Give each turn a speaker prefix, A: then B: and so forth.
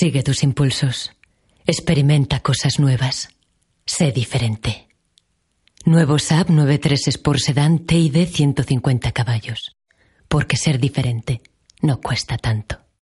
A: Sigue tus impulsos. Experimenta cosas nuevas. Sé diferente. Nuevo Saab 93 Sport Sedan TID 150 caballos. Porque ser diferente no cuesta tanto.